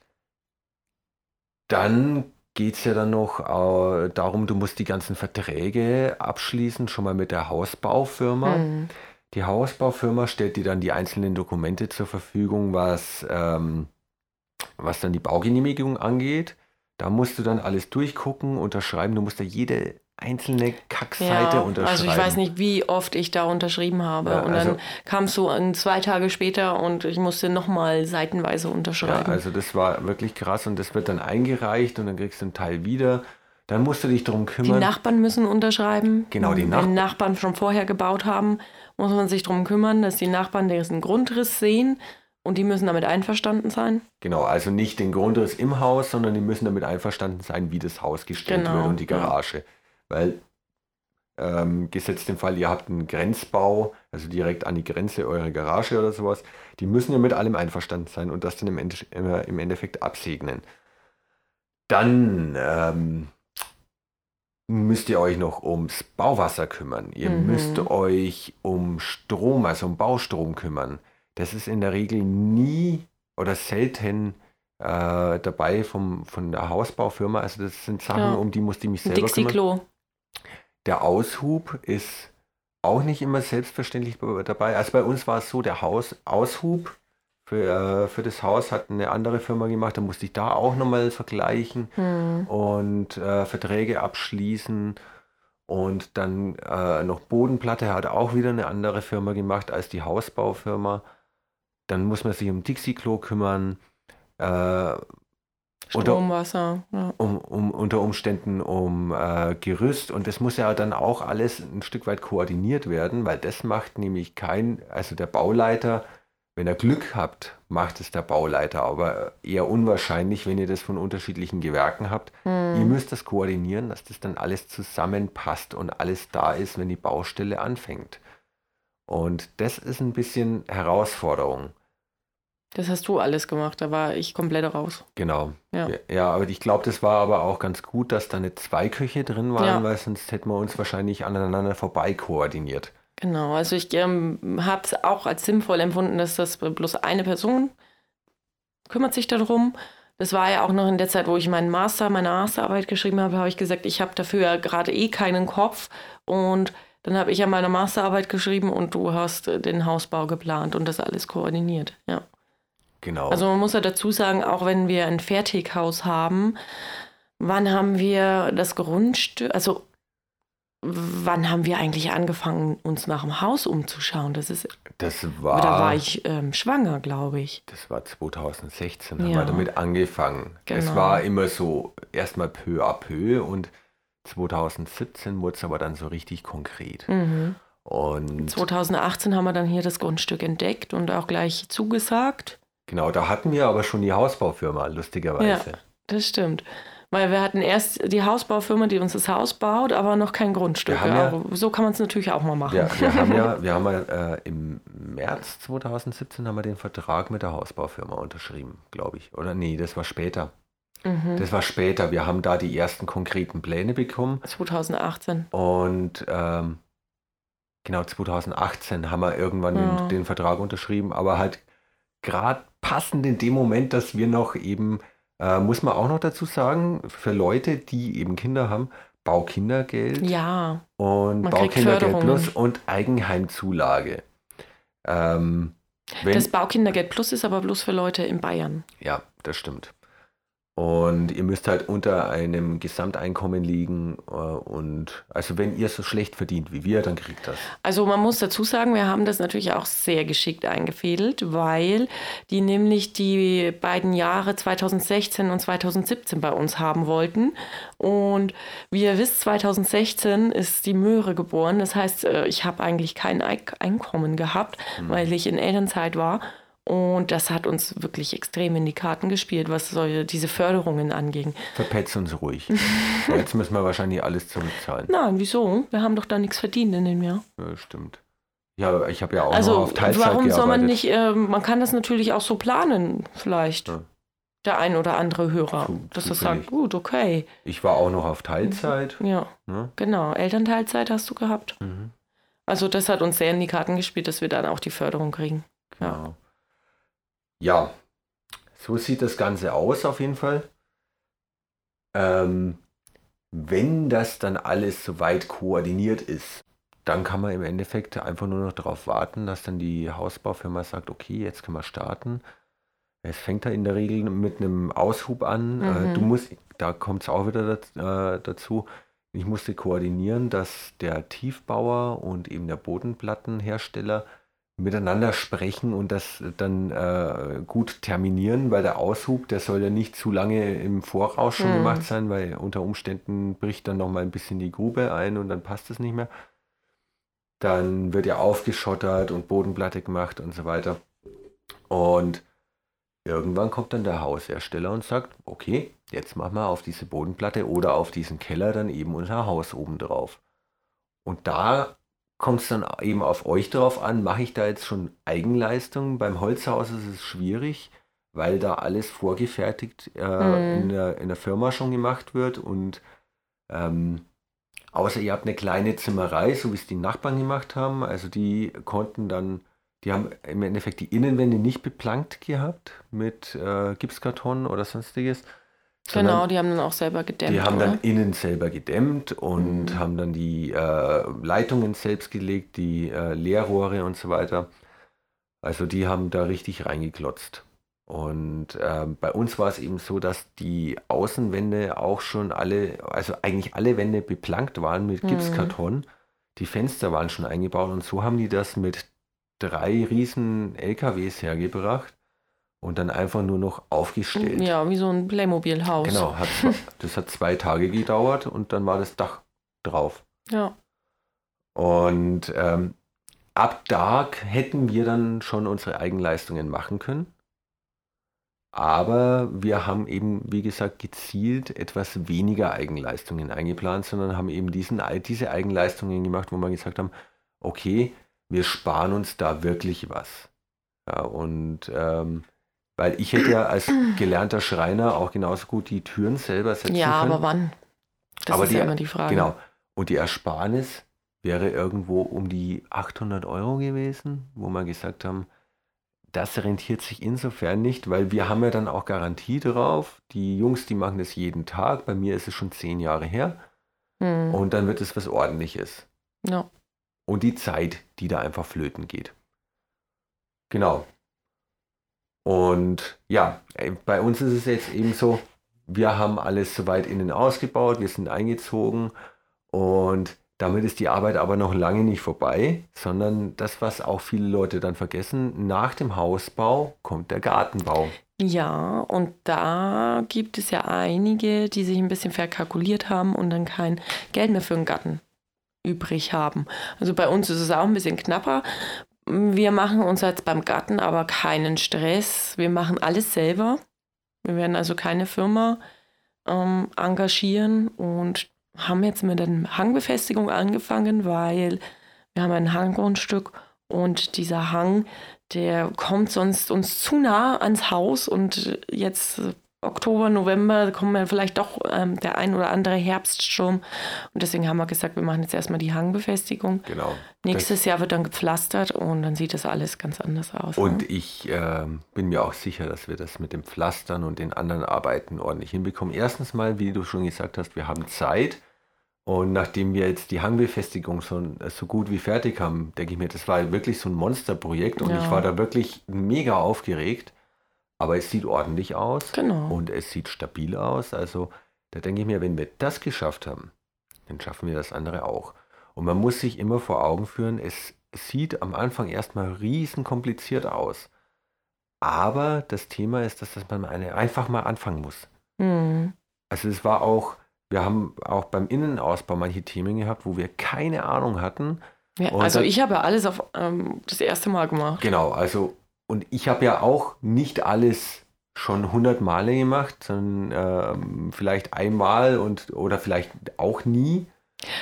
dann geht es ja dann noch äh, darum, du musst die ganzen Verträge abschließen, schon mal mit der Hausbaufirma. Mhm. Die Hausbaufirma stellt dir dann die einzelnen Dokumente zur Verfügung, was, ähm, was dann die Baugenehmigung angeht. Da musst du dann alles durchgucken, unterschreiben. Du musst da jede einzelne Kackseite ja, unterschreiben. Also ich weiß nicht, wie oft ich da unterschrieben habe. Ja, und dann also, kamst du zwei Tage später und ich musste nochmal seitenweise unterschreiben. Ja, also das war wirklich krass und das wird dann eingereicht und dann kriegst du einen Teil wieder. Dann musst du dich darum kümmern. Die Nachbarn müssen unterschreiben. Genau, die Nachbarn. Wenn Nachbarn schon vorher gebaut haben, muss man sich darum kümmern, dass die Nachbarn diesen Grundriss sehen und die müssen damit einverstanden sein? Genau, also nicht den Grundriss im Haus, sondern die müssen damit einverstanden sein, wie das Haus gestellt genau, wird und die Garage. Ja. Weil, ähm, gesetzt den Fall, ihr habt einen Grenzbau, also direkt an die Grenze eurer Garage oder sowas, die müssen ja mit allem einverstanden sein und das dann im, Ende, im Endeffekt absegnen. Dann ähm, müsst ihr euch noch ums Bauwasser kümmern. Ihr mhm. müsst euch um Strom, also um Baustrom kümmern das ist in der Regel nie oder selten äh, dabei vom, von der Hausbaufirma. Also das sind Sachen, ja. um die musste ich mich selber Dixie kümmern. Der Aushub ist auch nicht immer selbstverständlich dabei. Also bei uns war es so, der Hausaushub für, äh, für das Haus hat eine andere Firma gemacht. Da musste ich da auch nochmal vergleichen hm. und äh, Verträge abschließen. Und dann äh, noch Bodenplatte hat auch wieder eine andere Firma gemacht als die Hausbaufirma dann muss man sich um Dixie-Klo kümmern. Äh, Strom, Wasser. Ja. Um, um, unter Umständen um äh, Gerüst. Und das muss ja dann auch alles ein Stück weit koordiniert werden, weil das macht nämlich kein, also der Bauleiter, wenn er Glück habt, macht es der Bauleiter, aber eher unwahrscheinlich, wenn ihr das von unterschiedlichen Gewerken habt. Hm. Ihr müsst das koordinieren, dass das dann alles zusammenpasst und alles da ist, wenn die Baustelle anfängt. Und das ist ein bisschen Herausforderung. Das hast du alles gemacht, da war ich komplett raus. Genau. Ja, ja aber ich glaube, das war aber auch ganz gut, dass da nicht zwei Köche drin waren, ja. weil sonst hätten wir uns wahrscheinlich aneinander vorbei koordiniert. Genau, also ich ähm, habe es auch als sinnvoll empfunden, dass das bloß eine Person kümmert sich darum. Das war ja auch noch in der Zeit, wo ich meinen Master, meine Masterarbeit geschrieben habe, habe ich gesagt, ich habe dafür ja gerade eh keinen Kopf und dann habe ich ja meine Masterarbeit geschrieben und du hast äh, den Hausbau geplant und das alles koordiniert. Ja. Genau. Also man muss ja dazu sagen, auch wenn wir ein Fertighaus haben, wann haben wir das Grundstück, also wann haben wir eigentlich angefangen, uns nach dem Haus umzuschauen? Das ist. Das war. Da war ich ähm, schwanger, glaube ich. Das war 2016, ja. haben wir damit angefangen. Genau. Es war immer so erstmal peu à peu und 2017 wurde es aber dann so richtig konkret. Mhm. Und 2018 haben wir dann hier das Grundstück entdeckt und auch gleich zugesagt. Genau, da hatten wir aber schon die Hausbaufirma, lustigerweise. Ja, das stimmt. Weil wir hatten erst die Hausbaufirma, die uns das Haus baut, aber noch kein Grundstück. Ja, so kann man es natürlich auch mal machen. Ja, wir haben ja, wir haben ja äh, im März 2017 haben wir den Vertrag mit der Hausbaufirma unterschrieben, glaube ich. Oder nee, das war später. Mhm. Das war später. Wir haben da die ersten konkreten Pläne bekommen. 2018. Und ähm, genau 2018 haben wir irgendwann ja. den, den Vertrag unterschrieben, aber halt gerade passend in dem Moment, dass wir noch eben äh, muss man auch noch dazu sagen, für Leute, die eben Kinder haben, Baukindergeld ja, und Baukindergeld Plus und Eigenheimzulage. Ähm, das Baukindergeld Plus ist aber bloß für Leute in Bayern. Ja, das stimmt. Und ihr müsst halt unter einem Gesamteinkommen liegen. Äh, und also wenn ihr so schlecht verdient wie wir, dann kriegt das. Also man muss dazu sagen, wir haben das natürlich auch sehr geschickt eingefädelt, weil die nämlich die beiden Jahre 2016 und 2017 bei uns haben wollten. Und wie ihr wisst, 2016 ist die Möhre geboren. Das heißt, äh, ich habe eigentlich kein Einkommen gehabt, hm. weil ich in Elternzeit war. Und das hat uns wirklich extrem in die Karten gespielt, was solche, diese Förderungen anging. Verpetz uns ruhig. Jetzt müssen wir wahrscheinlich alles zurückzahlen. Nein, wieso? Wir haben doch da nichts verdient in dem Jahr. Ja, stimmt. Ja, ich habe ja auch also, auf Teilzeit warum gearbeitet. soll man nicht, äh, man kann das natürlich auch so planen, vielleicht. Ja. Der ein oder andere Hörer, zu, dass er sagt, gut, okay. Ich war auch noch auf Teilzeit. Ja, ne? genau. Elternteilzeit hast du gehabt. Mhm. Also das hat uns sehr in die Karten gespielt, dass wir dann auch die Förderung kriegen. Genau. Ja ja, so sieht das Ganze aus auf jeden Fall. Ähm, wenn das dann alles soweit koordiniert ist, dann kann man im Endeffekt einfach nur noch darauf warten, dass dann die Hausbaufirma sagt, okay, jetzt können wir starten. Es fängt da in der Regel mit einem Aushub an. Äh, mhm. du musst, da kommt es auch wieder äh, dazu, ich musste koordinieren, dass der Tiefbauer und eben der Bodenplattenhersteller miteinander sprechen und das dann äh, gut terminieren, weil der Aushub, der soll ja nicht zu lange im Voraus schon hm. gemacht sein, weil unter Umständen bricht dann noch mal ein bisschen die Grube ein und dann passt es nicht mehr. Dann wird ja aufgeschottert und Bodenplatte gemacht und so weiter. Und irgendwann kommt dann der Haushersteller und sagt, okay, jetzt machen wir auf diese Bodenplatte oder auf diesen Keller dann eben unser Haus oben drauf. Und da kommt es dann eben auf euch drauf an, mache ich da jetzt schon Eigenleistung? Beim Holzhaus ist es schwierig, weil da alles vorgefertigt äh, mhm. in, der, in der Firma schon gemacht wird und ähm, außer ihr habt eine kleine Zimmerei, so wie es die Nachbarn gemacht haben, also die konnten dann, die haben im Endeffekt die Innenwände nicht beplankt gehabt mit äh, Gipskarton oder sonstiges, Genau, die haben dann auch selber gedämmt. Die haben oder? dann innen selber gedämmt und mhm. haben dann die äh, Leitungen selbst gelegt, die äh, Leerrohre und so weiter. Also die haben da richtig reingeklotzt. Und äh, bei uns war es eben so, dass die Außenwände auch schon alle, also eigentlich alle Wände beplankt waren mit mhm. Gipskarton. Mhm. Die Fenster waren schon eingebaut und so haben die das mit drei riesen LKWs hergebracht und dann einfach nur noch aufgestellt. Ja, wie so ein Playmobil-Haus. Genau, hat, das hat zwei Tage gedauert und dann war das Dach drauf. Ja. Und ähm, ab da hätten wir dann schon unsere Eigenleistungen machen können. Aber wir haben eben, wie gesagt, gezielt etwas weniger Eigenleistungen eingeplant, sondern haben eben diesen, diese Eigenleistungen gemacht, wo wir gesagt haben, okay, wir sparen uns da wirklich was. Ja, und ähm, weil ich hätte ja als gelernter Schreiner auch genauso gut die Türen selber setzen ja, können. Ja, aber wann? Das aber ist die, ja immer die Frage. Genau. Und die Ersparnis wäre irgendwo um die 800 Euro gewesen, wo wir gesagt haben, das rentiert sich insofern nicht, weil wir haben ja dann auch Garantie drauf. Die Jungs, die machen das jeden Tag. Bei mir ist es schon zehn Jahre her. Hm. Und dann wird es was Ordentliches. Ja. Und die Zeit, die da einfach flöten geht. Genau. Und ja, bei uns ist es jetzt eben so, wir haben alles soweit innen ausgebaut, wir sind eingezogen und Damit ist die Arbeit aber noch lange nicht vorbei, sondern das, was auch viele Leute dann vergessen, nach dem Hausbau kommt der Gartenbau. Ja, und da gibt es ja einige, die sich ein bisschen verkalkuliert haben und dann kein Geld mehr für einen Garten übrig haben. Also bei uns ist es auch ein bisschen knapper. Wir machen uns jetzt beim Garten aber keinen Stress. Wir machen alles selber. Wir werden also keine Firma ähm, engagieren und haben jetzt mit der Hangbefestigung angefangen, weil wir haben ein Hanggrundstück und dieser Hang, der kommt sonst uns zu nah ans Haus und jetzt Oktober, November kommen ja vielleicht doch ähm, der ein oder andere Herbststurm. Und deswegen haben wir gesagt, wir machen jetzt erstmal die Hangbefestigung. Genau. Nächstes das Jahr wird dann gepflastert und dann sieht das alles ganz anders aus. Und ne? ich äh, bin mir auch sicher, dass wir das mit dem Pflastern und den anderen Arbeiten ordentlich hinbekommen. Erstens mal, wie du schon gesagt hast, wir haben Zeit. Und nachdem wir jetzt die Hangbefestigung schon äh, so gut wie fertig haben, denke ich mir, das war wirklich so ein Monsterprojekt und ja. ich war da wirklich mega aufgeregt. Aber es sieht ordentlich aus genau. und es sieht stabil aus. Also da denke ich mir, wenn wir das geschafft haben, dann schaffen wir das andere auch. Und man muss sich immer vor Augen führen, es sieht am Anfang erstmal riesen kompliziert aus. Aber das Thema ist, dass, man eine, einfach mal anfangen muss. Mhm. Also es war auch, wir haben auch beim Innenausbau manche Themen gehabt, wo wir keine Ahnung hatten. Ja, also dann, ich habe alles auf ähm, das erste Mal gemacht. Genau, also und ich habe ja auch nicht alles schon hundert Male gemacht, sondern ähm, vielleicht einmal und oder vielleicht auch nie.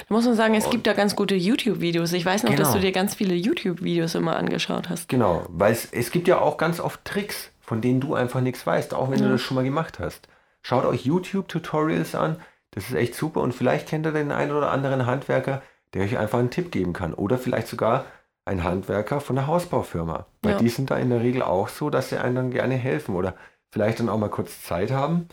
Da muss man sagen, es und, gibt da ganz gute YouTube-Videos. Ich weiß noch, genau. dass du dir ganz viele YouTube-Videos immer angeschaut hast. Genau, weil es, es gibt ja auch ganz oft Tricks, von denen du einfach nichts weißt, auch wenn ja. du das schon mal gemacht hast. Schaut euch YouTube-Tutorials an, das ist echt super und vielleicht kennt ihr den einen oder anderen Handwerker, der euch einfach einen Tipp geben kann oder vielleicht sogar ein Handwerker von der Hausbaufirma. Weil ja. die sind da in der Regel auch so, dass sie einem dann gerne helfen oder vielleicht dann auch mal kurz Zeit haben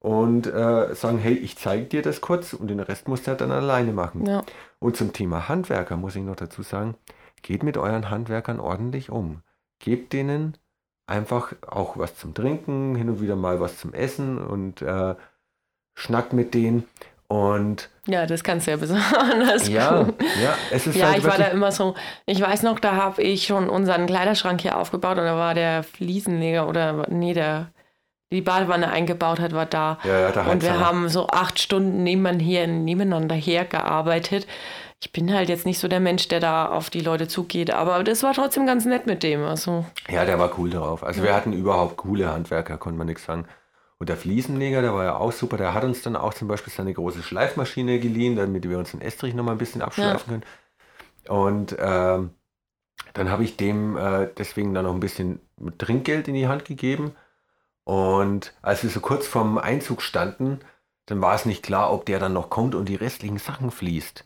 und äh, sagen, hey, ich zeige dir das kurz und den Rest musst du halt dann alleine machen. Ja. Und zum Thema Handwerker muss ich noch dazu sagen, geht mit euren Handwerkern ordentlich um. Gebt denen einfach auch was zum Trinken, hin und wieder mal was zum Essen und äh, schnackt mit denen und ja, das kannst du ja besonders. Ja, ja, es ist ja halt ich war da immer so, ich weiß noch, da habe ich schon unseren Kleiderschrank hier aufgebaut und da war der Fliesenleger oder nee, der die Badewanne eingebaut hat, war da. Ja, ja, da und wir haben so acht Stunden nebeneinander, hier, nebeneinander hergearbeitet. Ich bin halt jetzt nicht so der Mensch, der da auf die Leute zugeht, aber das war trotzdem ganz nett mit dem. Also. Ja, der war cool drauf. Also ja. wir hatten überhaupt coole Handwerker, konnte man nichts sagen. Und der Fliesenleger, der war ja auch super, der hat uns dann auch zum Beispiel seine große Schleifmaschine geliehen, damit wir uns den Estrich nochmal ein bisschen abschleifen ja. können. Und ähm, dann habe ich dem äh, deswegen dann noch ein bisschen Trinkgeld in die Hand gegeben. Und als wir so kurz vorm Einzug standen, dann war es nicht klar, ob der dann noch kommt und die restlichen Sachen fließt.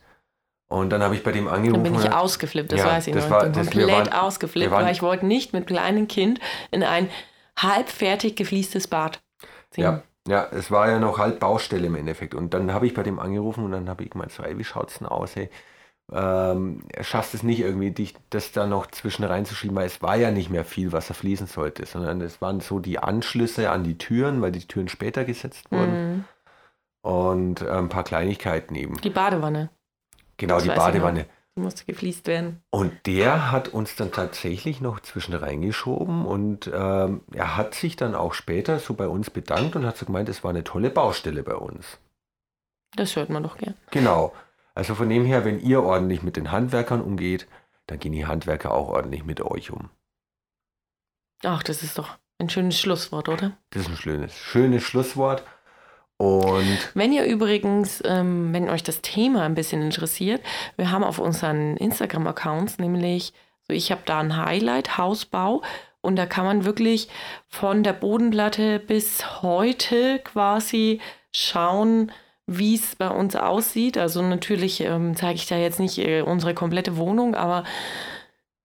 Und dann habe ich bei dem angerufen. Dann bin ich ausgeflippt, das ja, weiß ich das noch. War, ich bin komplett waren, ausgeflippt, weil ich wollte nicht mit kleinem Kind in ein halbfertig gefliestes Bad. Ja, ja, es war ja noch halt Baustelle im Endeffekt. Und dann habe ich bei dem angerufen und dann habe ich gemeint, so, ey, wie schaut es denn aus, hey? Ähm, er schafft es nicht irgendwie, dich das da noch zwischen reinzuschieben, weil es war ja nicht mehr viel, was er fließen sollte, sondern es waren so die Anschlüsse an die Türen, weil die Türen später gesetzt wurden. Mhm. Und äh, ein paar Kleinigkeiten eben. Die Badewanne. Genau, das die Badewanne. Musste gefliest werden. Und der hat uns dann tatsächlich noch zwischen reingeschoben und ähm, er hat sich dann auch später so bei uns bedankt und hat so gemeint, es war eine tolle Baustelle bei uns. Das hört man doch gern. Genau. Also von dem her, wenn ihr ordentlich mit den Handwerkern umgeht, dann gehen die Handwerker auch ordentlich mit euch um. Ach, das ist doch ein schönes Schlusswort, oder? Das ist ein schönes, schönes Schlusswort. Und wenn ihr übrigens, ähm, wenn euch das Thema ein bisschen interessiert, wir haben auf unseren Instagram-Accounts nämlich, so ich habe da ein Highlight, Hausbau. Und da kann man wirklich von der Bodenplatte bis heute quasi schauen, wie es bei uns aussieht. Also natürlich ähm, zeige ich da jetzt nicht äh, unsere komplette Wohnung, aber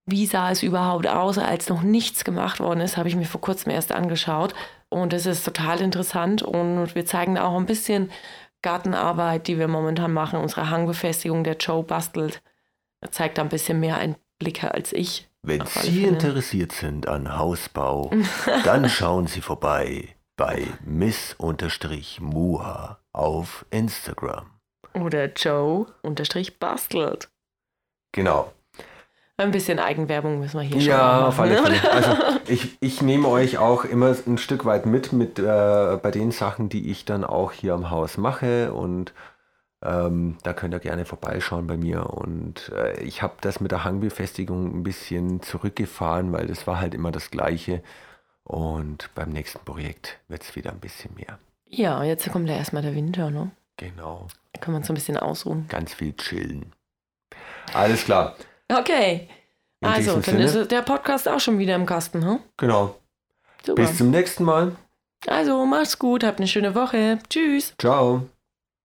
wie sah es überhaupt aus, als noch nichts gemacht worden ist, habe ich mir vor kurzem erst angeschaut. Und das ist total interessant. Und wir zeigen auch ein bisschen Gartenarbeit, die wir momentan machen. Unsere Hangbefestigung, der Joe bastelt, er zeigt da ein bisschen mehr Einblicke als ich. Wenn Sie interessiert sind an Hausbau, dann schauen Sie vorbei bei miss-muha auf Instagram. Oder Joe unterstrich bastelt. Genau. Ein bisschen Eigenwerbung müssen wir hier ja, schon machen. Ja, auf alle Fälle. Also ich, ich nehme euch auch immer ein Stück weit mit, mit äh, bei den Sachen, die ich dann auch hier am Haus mache und ähm, da könnt ihr gerne vorbeischauen bei mir. Und äh, ich habe das mit der Hangbefestigung ein bisschen zurückgefahren, weil das war halt immer das Gleiche. Und beim nächsten Projekt wird es wieder ein bisschen mehr. Ja, jetzt kommt ja erstmal der Winter, ne? Genau. Da kann man so ein bisschen ausruhen. Ganz viel chillen. Alles klar. Okay. In also, dann Sinne. ist der Podcast auch schon wieder im Kasten, hm? Genau. Super. Bis zum nächsten Mal. Also, mach's gut, habt eine schöne Woche. Tschüss. Ciao.